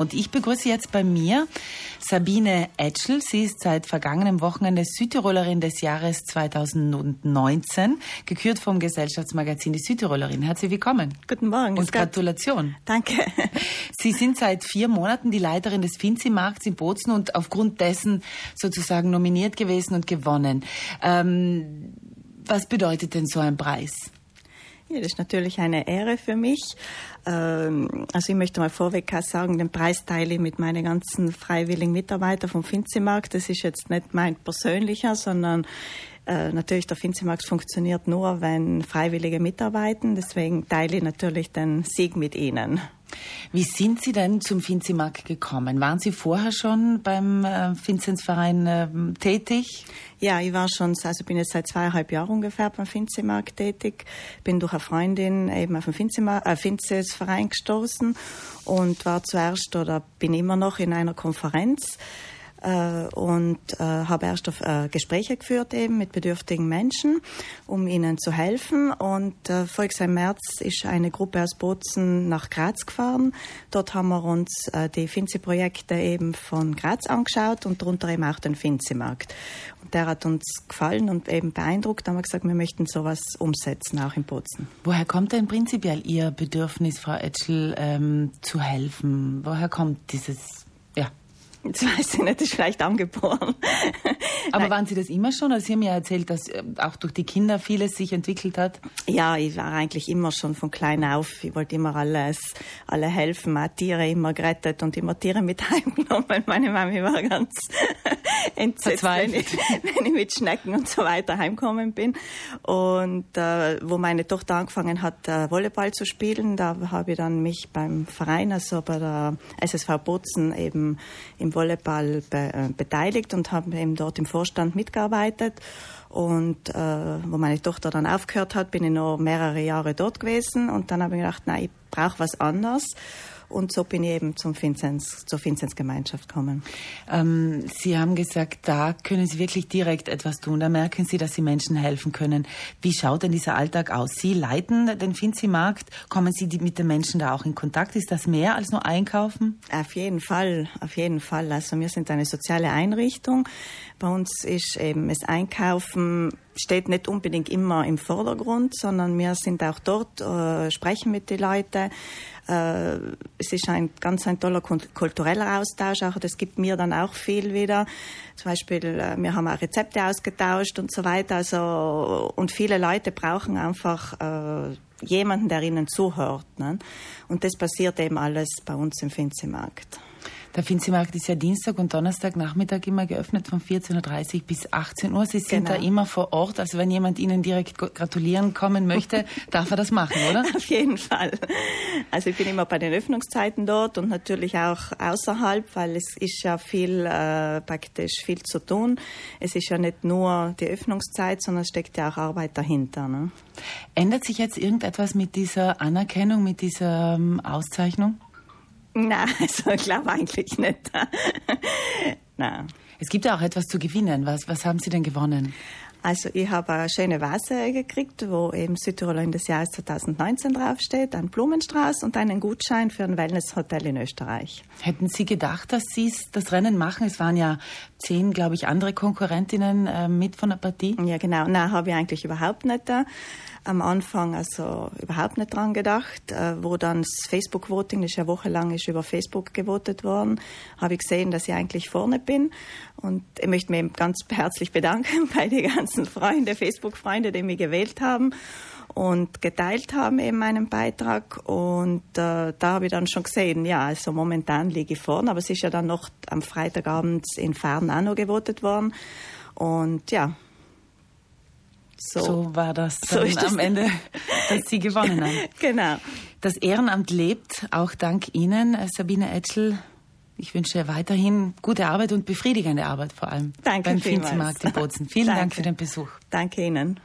Und ich begrüße jetzt bei mir Sabine Etschel. Sie ist seit vergangenem Wochenende Südtirolerin des Jahres 2019, gekürt vom Gesellschaftsmagazin Die Südtirolerin. Herzlich willkommen. Guten Morgen. Und Gratulation. Danke. Sie sind seit vier Monaten die Leiterin des Finzi-Markts in Bozen und aufgrund dessen sozusagen nominiert gewesen und gewonnen. Ähm, was bedeutet denn so ein Preis? Ja, das ist natürlich eine Ehre für mich. Ähm, also ich möchte mal vorweg sagen, den Preis teile ich mit meinen ganzen freiwilligen Mitarbeitern vom Finzimarkt. Das ist jetzt nicht mein persönlicher, sondern äh, natürlich der Finzimarkt funktioniert nur, wenn Freiwillige mitarbeiten. Deswegen teile ich natürlich den Sieg mit Ihnen. Wie sind Sie denn zum Finzimarkt gekommen? Waren Sie vorher schon beim äh, Vinzenzverein äh, tätig? Ja, ich war schon, also bin jetzt seit zweieinhalb Jahren ungefähr beim Finzimarkt tätig. Bin durch eine Freundin eben auf den Finzimarkt, äh, Finzesverein gestoßen und war zuerst oder bin immer noch in einer Konferenz und äh, habe erst auf, äh, Gespräche geführt eben mit bedürftigen Menschen, um ihnen zu helfen. Und äh, voriges im März ist eine Gruppe aus Bozen nach Graz gefahren. Dort haben wir uns äh, die Finzi-Projekte eben von Graz angeschaut und darunter eben auch den Finzi-Markt. Und der hat uns gefallen und eben beeindruckt. Da haben wir gesagt, wir möchten sowas umsetzen, auch in Bozen. Woher kommt denn prinzipiell Ihr Bedürfnis, Frau Etschel, ähm, zu helfen? Woher kommt dieses Jetzt weiß ich nicht, ist vielleicht angeboren. Aber Nein. waren Sie das immer schon? Also Sie haben ja erzählt, dass äh, auch durch die Kinder vieles sich entwickelt hat. Ja, ich war eigentlich immer schon von klein auf. Ich wollte immer alles, alle helfen, auch Tiere immer gerettet und immer Tiere mit heimgenommen. Meine Mami war ganz entsetzt, wenn ich, wenn ich, mit Schnecken und so weiter heimgekommen bin. Und äh, wo meine Tochter angefangen hat, äh, Volleyball zu spielen, da habe ich dann mich beim Verein, also bei der SSV Bozen eben im Volleyball be äh, beteiligt und habe eben dort im Vorstand mitgearbeitet. Und äh, wo meine Tochter dann aufgehört hat, bin ich noch mehrere Jahre dort gewesen. Und dann habe ich gedacht, nein, ich brauche was anderes. Und so bin ich eben zum Vinzenz, zur Vinzenz-Gemeinschaft gekommen. Ähm, Sie haben gesagt, da können Sie wirklich direkt etwas tun. Da merken Sie, dass Sie Menschen helfen können. Wie schaut denn dieser Alltag aus? Sie leiten den Finzi-Markt. Kommen Sie mit den Menschen da auch in Kontakt? Ist das mehr als nur Einkaufen? Auf jeden Fall, auf jeden Fall. Also wir sind eine soziale Einrichtung. Bei uns ist eben das Einkaufen steht nicht unbedingt immer im Vordergrund, sondern wir sind auch dort, äh, sprechen mit den Leuten. Äh, es ist ein ganz ein toller kultureller Austausch, auch das gibt mir dann auch viel wieder. Zum Beispiel, äh, wir haben auch Rezepte ausgetauscht und so weiter. Also, und viele Leute brauchen einfach äh, jemanden, der ihnen zuhört. Ne? Und das passiert eben alles bei uns im Finzimarkt. Der Finzimarkt ist ja Dienstag und Donnerstag Nachmittag immer geöffnet von 14.30 Uhr bis 18 Uhr. Sie sind genau. da immer vor Ort. Also wenn jemand Ihnen direkt gratulieren kommen möchte, darf er das machen, oder? Auf jeden Fall. Also ich bin immer bei den Öffnungszeiten dort und natürlich auch außerhalb, weil es ist ja viel äh, praktisch viel zu tun. Es ist ja nicht nur die Öffnungszeit, sondern es steckt ja auch Arbeit dahinter. Ne? Ändert sich jetzt irgendetwas mit dieser Anerkennung, mit dieser ähm, Auszeichnung? Nein, also ich glaube eigentlich nicht. Nein. Es gibt ja auch etwas zu gewinnen. Was, was haben Sie denn gewonnen? Also ich habe eine schöne Vase gekriegt, wo eben Südtirolerin des Jahres 2019 draufsteht, ein Blumenstrauß und einen Gutschein für ein Wellnesshotel in Österreich. Hätten Sie gedacht, dass Sie das Rennen machen? Es waren ja zehn, glaube ich, andere Konkurrentinnen äh, mit von der Partie. Ja, genau. Nein, habe ich eigentlich überhaupt nicht. Am Anfang also überhaupt nicht dran gedacht. Äh, wo dann das Facebook-Voting, das ist ja wochenlang ist über Facebook gewotet worden, habe ich gesehen, dass ich eigentlich vorne bin. Und ich möchte mich ganz herzlich bedanken bei den ganzen Freunden, Facebook-Freunde, die mich gewählt haben und geteilt haben eben meinen Beitrag. Und äh, da habe ich dann schon gesehen, ja, also momentan liege ich vorne, aber es ist ja dann noch am Freitagabend in Fern auch noch gewotet worden. Und ja, so, so war das so am Ende, dass Sie gewonnen haben. genau. Das Ehrenamt lebt, auch dank Ihnen, Sabine Etschel. Ich wünsche weiterhin gute Arbeit und befriedigende Arbeit vor allem. Danke beim Finzimarkt in Bozen. Vielen Dank für den Besuch. Danke Ihnen.